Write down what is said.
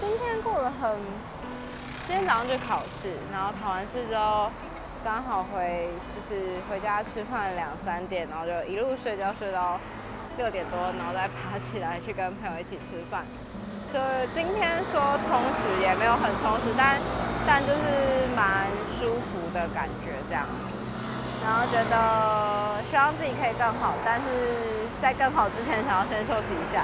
今天过了很，今天早上就考试，然后考完试之后，刚好回就是回家吃饭两三点，然后就一路睡觉睡到六点多，然后再爬起来去跟朋友一起吃饭。就今天说充实也没有很充实，但但就是蛮舒服的感觉这样。然后觉得希望自己可以更好，但是在更好之前，想要先休息一下。